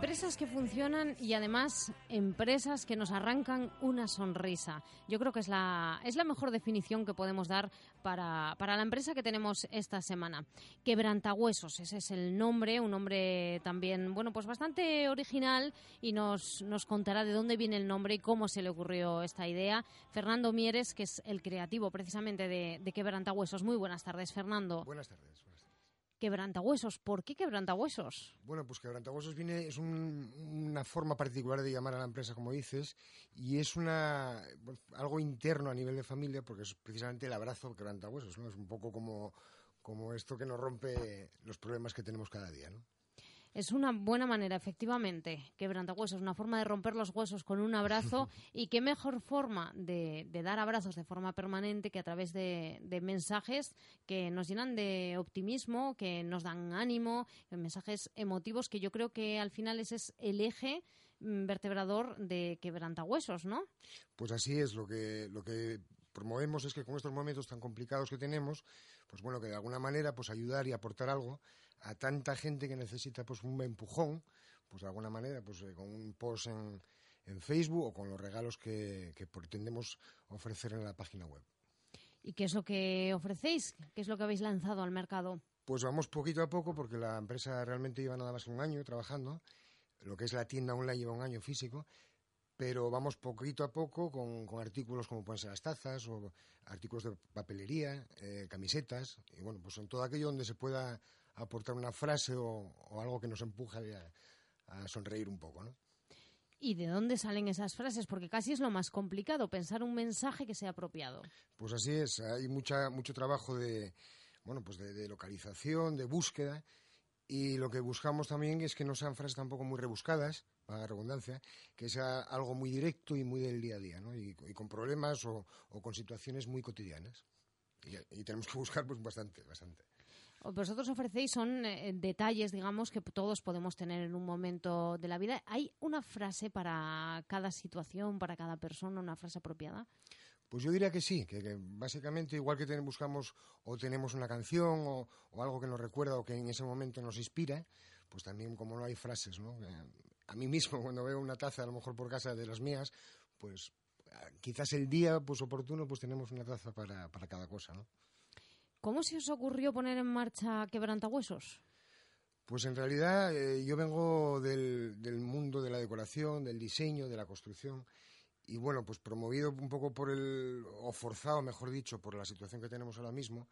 Empresas que funcionan y además empresas que nos arrancan una sonrisa. Yo creo que es la, es la mejor definición que podemos dar para, para la empresa que tenemos esta semana. Quebrantahuesos, ese es el nombre, un nombre también, bueno, pues bastante original y nos, nos contará de dónde viene el nombre y cómo se le ocurrió esta idea. Fernando Mieres, que es el creativo precisamente de, de Quebrantahuesos. Muy buenas tardes, Fernando. Buenas tardes. Buenas tardes. Quebrantahuesos. ¿Por qué quebrantahuesos? Bueno, pues quebrantahuesos viene, es un, una forma particular de llamar a la empresa, como dices, y es una algo interno a nivel de familia, porque es precisamente el abrazo quebrantahuesos, ¿no? Es un poco como, como esto que nos rompe los problemas que tenemos cada día, ¿no? Es una buena manera, efectivamente, quebrantahuesos, una forma de romper los huesos con un abrazo y qué mejor forma de, dar abrazos de forma permanente que a través de, mensajes que nos llenan de optimismo, que nos dan ánimo, mensajes emotivos que yo creo que al final ese es el eje mm, vertebrador de quebrantahuesos, ¿no? Pues así es, lo que, lo que promovemos es que con estos momentos tan complicados que tenemos, pues bueno, que de alguna manera pues ayudar y aportar algo a tanta gente que necesita pues un empujón, pues de alguna manera pues eh, con un post en, en, Facebook o con los regalos que, que pretendemos ofrecer en la página web. ¿Y qué es lo que ofrecéis? ¿Qué es lo que habéis lanzado al mercado? Pues vamos poquito a poco porque la empresa realmente lleva nada más que un año trabajando. Lo que es la tienda online lleva un año físico pero vamos poquito a poco con, artículos como pueden ser las tazas o artículos de papelería, eh, camisetas, y bueno, pues en todo aquello donde se pueda aportar una frase o, algo que nos empuje a, a, sonreír un poco, ¿no? ¿Y de dónde salen esas frases? Porque casi es lo más complicado, pensar un mensaje que sea apropiado. Pues así es, hay mucha, mucho trabajo de, bueno, pues de localización, de búsqueda, y lo que buscamos también es que no sean frases tampoco muy rebuscadas, para la redundancia, que sea algo muy directo y muy del día a día, ¿no? Y, con problemas o, con situaciones muy cotidianas. Y, tenemos que buscar pues bastante, bastante. Vosotros ofrecéis son eh, detalles, digamos, que todos podemos tener en un momento de la vida. ¿Hay una frase para cada situación, para cada persona, una frase apropiada? Pues yo diría que sí, que, básicamente igual que buscamos o tenemos una canción o, algo que nos recuerda o que en ese momento nos inspira, pues también como no hay frases, ¿no? A mí mismo cuando veo una taza, a lo mejor por casa de las mías, pues quizás el día pues oportuno pues tenemos una taza para, para cada cosa, ¿no? ¿Cómo se os ocurrió poner en marcha Quebrantahuesos? Pues en realidad eh, yo vengo del, mundo de la decoración, del diseño, de la construcción y bueno, pues promovido un poco por el, o forzado, mejor dicho, por la situación que tenemos ahora mismo,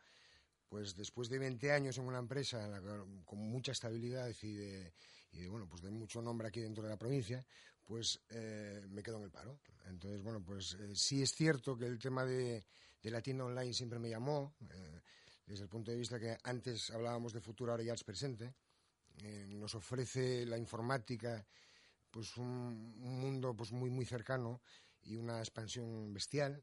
pues después de 20 años en una empresa con mucha estabilidad y de, y de, bueno, pues de mucho nombre aquí dentro de la provincia, pues eh, me quedo en el paro. Entonces, bueno, pues eh, sí es cierto que el tema de, de, la tienda online siempre me llamó, desde el punto de vista que antes hablábamos de futuro, ahora ya es presente. nos ofrece la informática pues un, mundo pues muy muy cercano y una expansión bestial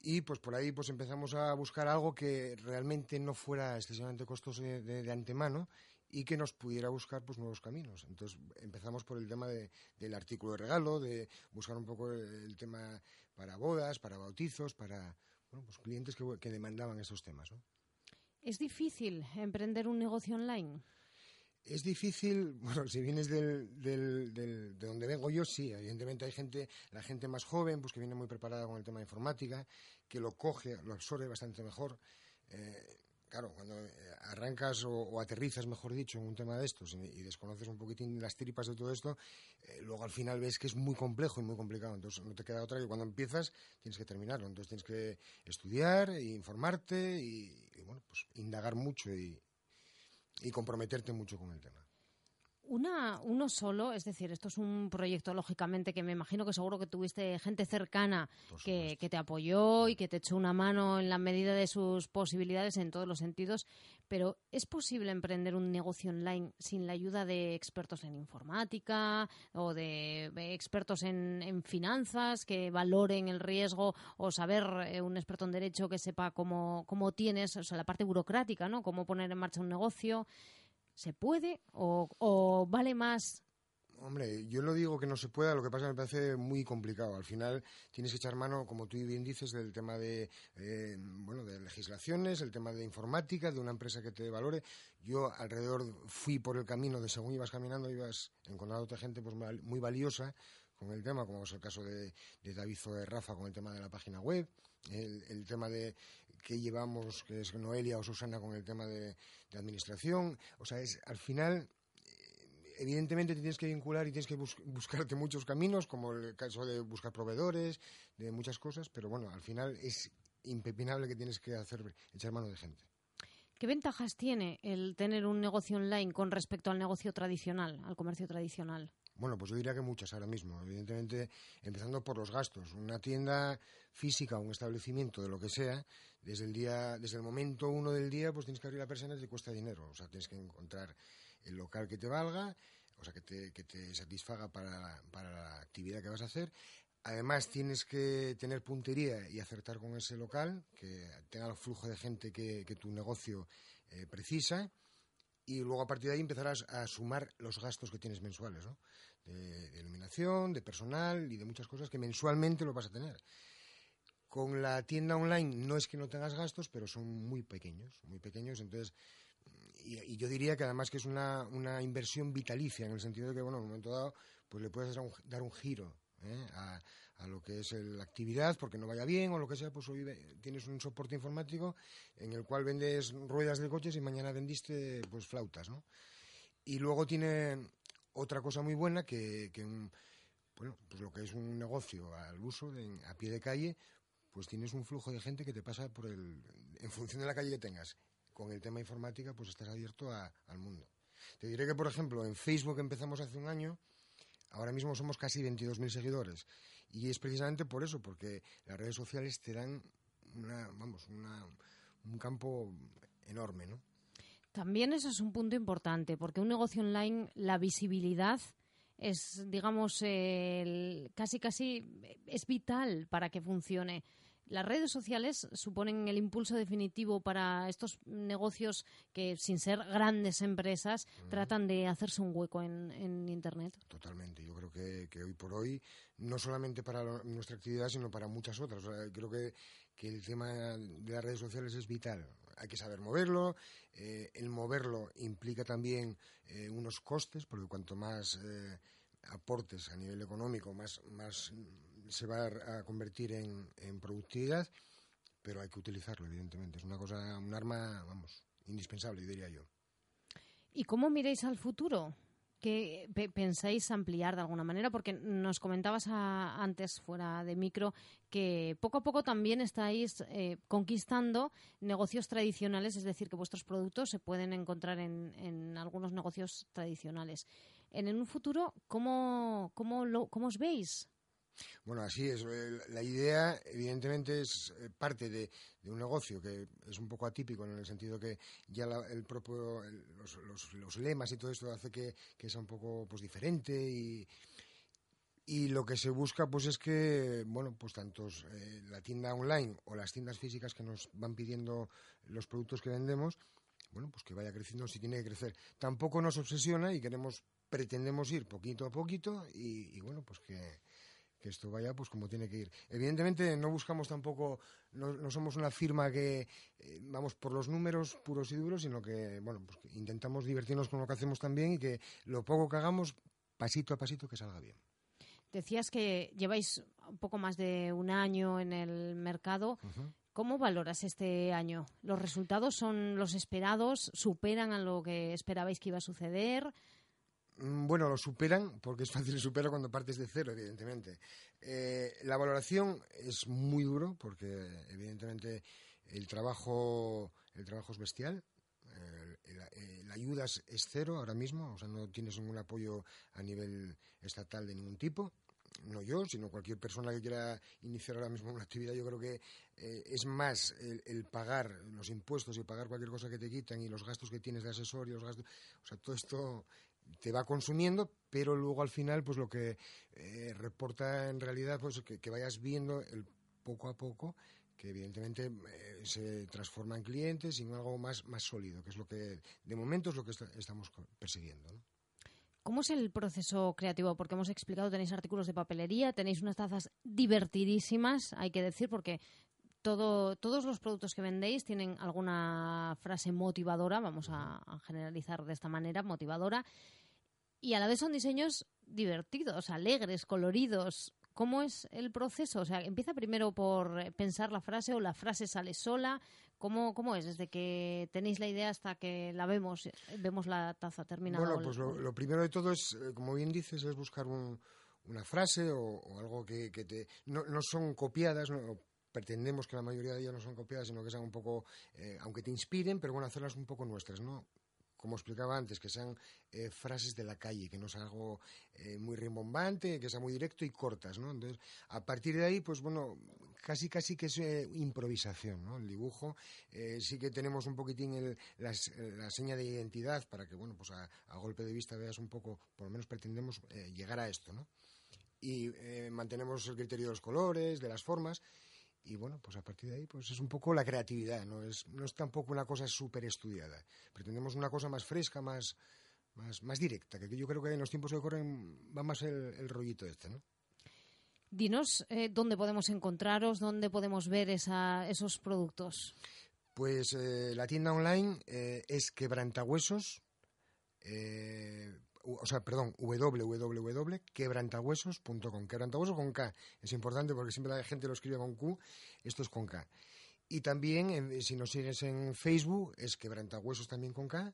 y pues por ahí pues empezamos a buscar algo que realmente no fuera excesivamente costoso de, antemano y que nos pudiera buscar pues nuevos caminos entonces empezamos por el tema del artículo de regalo de buscar un poco el, tema para bodas para bautizos para bueno pues clientes que, que demandaban esos temas ¿no? Es difícil emprender un negocio online es difícil, bueno, si vienes del, del, del, de donde vengo yo, sí, evidentemente hay gente, la gente más joven, pues que viene muy preparada con el tema de informática, que lo coge, lo absorbe bastante mejor. Eh, claro, cuando eh, arrancas o, aterrizas, mejor dicho, en un tema de estos y, desconoces un poquitín las tripas de todo esto, eh, luego al final ves que es muy complejo y muy complicado. Entonces no te queda otra que cuando empiezas tienes que terminarlo. Entonces tienes que estudiar, e informarte y, y pues indagar mucho y comprometerte mucho con el tema. Una, uno solo, es decir, esto es un proyecto, lógicamente, que me imagino que seguro que tuviste gente cercana que, te apoyó y que te echó una mano en la medida de sus posibilidades en todos los sentidos, pero ¿es posible emprender un negocio online sin la ayuda de expertos en informática o de, expertos en, en, finanzas que valoren el riesgo o saber eh, un experto en derecho que sepa cómo, cómo tienes, o sea, la parte burocrática, ¿no? Cómo poner en marcha un negocio. ¿Se puede o, vale más Hombre, yo no digo que no se pueda, lo que pasa me parece muy complicado. Al final tienes que echar mano, como tú bien dices, del tema de, eh, bueno, de legislaciones, el tema de informática, de una empresa que te valore. Yo alrededor fui por el camino de según ibas caminando, ibas encontrando gente pues, muy valiosa con el tema, como es el caso de, David de Rafa con el tema de la página web, el, tema de que llevamos, que es Noelia o Susana con el tema de, de administración. O sea, es al final evidentemente tienes que vincular y tienes que buscarte muchos caminos, como el caso de buscar proveedores, de muchas cosas, pero bueno, al final es impepinable que tienes que hacer echar mano de gente. ¿Qué ventajas tiene el tener un negocio online con respecto al negocio tradicional, al comercio tradicional? Bueno, pues yo diría que muchas ahora mismo. Evidentemente, empezando por los gastos. Una tienda física, un establecimiento de lo que sea, desde el día, desde el momento uno del día, pues tienes que abrir la persona y te cuesta dinero. O sea, tienes que encontrar el local que te valga, o sea, que te, que te satisfaga para, para la actividad que vas a hacer. Además, tienes que tener puntería y acertar con ese local, que tenga el flujo de gente que, tu negocio eh, precisa. Y luego, a partir de ahí, empezarás a sumar los gastos que tienes mensuales, ¿no? De, iluminación, de personal y de muchas cosas que mensualmente lo vas a tener. Con la tienda online no es que no tengas gastos, pero son muy pequeños, muy pequeños. Entonces, y, yo diría que además que es una, una, inversión vitalicia, en el sentido de que, bueno, en un momento dado, pues le puedes dar un, dar un giro ¿eh? a, a, lo que es la actividad, porque no vaya bien o lo que sea, pues hoy tienes un soporte informático en el cual vendes ruedas de coches y mañana vendiste pues flautas, ¿no? Y luego tiene otra cosa muy buena que, que bueno, pues lo que es un negocio al uso, de, a pie de calle, pues tienes un flujo de gente que te pasa por el, en función de la calle que tengas con el tema informática, pues estás abierto al mundo. Te diré que, por ejemplo, en Facebook empezamos hace un año, ahora mismo somos casi 22.000 seguidores. Y es precisamente por eso, porque las redes sociales te dan una, vamos, un campo enorme, ¿no? También eso es un punto importante, porque un negocio online, la visibilidad es, digamos, casi casi es vital para que funcione. Las redes sociales suponen el impulso definitivo para estos negocios que, sin ser grandes empresas, tratan de hacerse un hueco en, Internet. Totalmente. Yo creo que, hoy por hoy, no solamente para nuestra actividad, sino para muchas otras. creo que, el tema de las redes sociales es vital. Hay que saber moverlo. Eh, el moverlo implica también eh, unos costes, porque cuanto más eh, aportes a nivel económico, más, más se va a convertir en, en productividad, pero hay que utilizarlo, evidentemente. Es una cosa, un arma, vamos, indispensable, diría yo. ¿Y cómo miráis al futuro? ¿Qué pensáis ampliar de alguna manera? Porque nos comentabas antes, fuera de micro, que poco a poco también estáis eh, conquistando negocios tradicionales, es decir, que vuestros productos se pueden encontrar en, en algunos negocios tradicionales. En, un futuro, ¿cómo, cómo, lo, ¿cómo os veis? Bueno, así es. La idea, evidentemente, es eh, parte de, un negocio que es un poco atípico en el sentido que ya el propio, los, lemas y todo esto hace que, sea un poco pues diferente y, y lo que se busca pues es que, bueno, pues tanto eh, la tienda online o las tiendas físicas que nos van pidiendo los productos que vendemos, bueno, pues que vaya creciendo si tiene que crecer. Tampoco nos obsesiona y queremos, pretendemos ir poquito a poquito y bueno, pues que que esto vaya pues como tiene que ir. Evidentemente no buscamos tampoco, no, somos una firma que eh, vamos por los números puros y duros, sino que bueno, pues intentamos divertirnos con lo que hacemos también y que lo poco que hagamos, pasito a pasito, que salga bien. Decías que lleváis un poco más de un año en el mercado. ¿Cómo valoras este año? ¿Los resultados son los esperados? ¿Superan a lo que esperabais que iba a suceder? Mm, bueno, lo superan, porque es fácil superar cuando partes de cero, evidentemente. Eh, la valoración es muy duro, porque evidentemente el trabajo, el trabajo es bestial. La, ayuda es, cero ahora mismo, o sea, no tienes ningún apoyo a nivel estatal de ningún tipo. No yo, sino cualquier persona que quiera iniciar ahora mismo una actividad, yo creo que eh, es más el, el, pagar los impuestos y pagar cualquier cosa que te quitan y los gastos que tienes de asesor y los gastos, o sea, todo esto te va consumiendo, pero luego al final, pues lo que eh, reporta en realidad, pues que, vayas viendo el poco a poco que evidentemente eh, se transforma en clientes y en algo más, más sólido, que es lo que de momento es lo que estamos persiguiendo. ¿Cómo es el proceso creativo? Porque hemos explicado, tenéis artículos de papelería, tenéis unas tazas divertidísimas, hay que decir, porque todo, todos los productos que vendéis tienen alguna frase motivadora, vamos a, generalizar de esta manera, motivadora, y a la vez son diseños divertidos, alegres, coloridos. ¿Cómo es el proceso? O sea, ¿empieza primero por pensar la frase o la frase sale sola? ¿Cómo, cómo es desde que tenéis la idea hasta que la vemos, vemos la taza terminada? Bueno, pues lo, primero de todo es, eh, como bien dices, es buscar una frase o, algo que, te... No, no son copiadas, no, pretendemos que la mayoría de ellas no son copiadas, sino que sean un poco, eh, aunque te inspiren, pero bueno, hacerlas un poco nuestras, ¿no? Como explicaba antes, que sean eh, frases de la calle, que no sea algo eh, muy rimbombante, que sea muy directo y cortas, ¿no? Entonces, a partir de ahí, pues bueno, casi casi que es improvisación, ¿no? El dibujo, sí que tenemos un poquitín la, seña de identidad para que, bueno, pues a, golpe de vista veas un poco, por lo menos pretendemos llegar a esto, ¿no? Y mantenemos el criterio de los colores, de las formas, y bueno, pues a partir de ahí pues es un poco la creatividad, no es, no es tampoco una cosa súper estudiada. Pretendemos una cosa más fresca, más, más, más directa, que yo creo que en los tiempos que corren va más el, rollito este, ¿no? Dinos eh, dónde podemos encontraros, dónde podemos ver esa, esos productos. Pues eh, la tienda online eh, es quebrantahuesos, o sea, perdón, www.quebrantahuesos.com. Quebrantahuesos con K. Es importante porque siempre la gente lo escribe con Q. Esto es con K. Y también, si nos sigues en Facebook, es Quebrantahuesos también con K.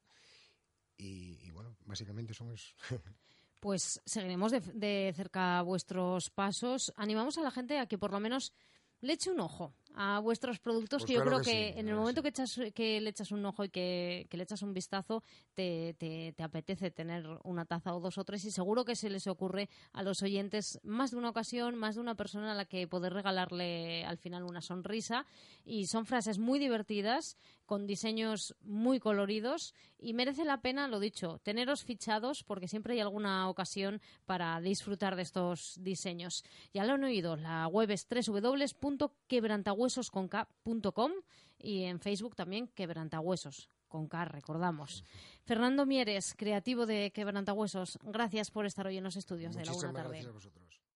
Y, bueno, básicamente somos... pues seguiremos de cerca vuestros pasos. Animamos a la gente a que por lo menos le eche un ojo a vuestros productos, pues que yo creo que, en el momento que, echas, que le echas un ojo y que, le echas un vistazo, te, te, apetece tener una taza o dos o tres y seguro que se les ocurre a los oyentes más de una ocasión, más de una persona a la que poder regalarle al final una sonrisa. Y son frases muy divertidas, con diseños muy coloridos y merece la pena, lo dicho, teneros fichados porque siempre hay alguna ocasión para disfrutar de estos diseños. Ya lo han oído, la web es www.quebrantahuesos quebrantahuesosconk.com y en Facebook también quebrantahuesos con K, recordamos. Fernando Mieres, creativo de Quebrantahuesos, gracias por estar hoy en los estudios de la Una Tarde. Gracias a vosotros.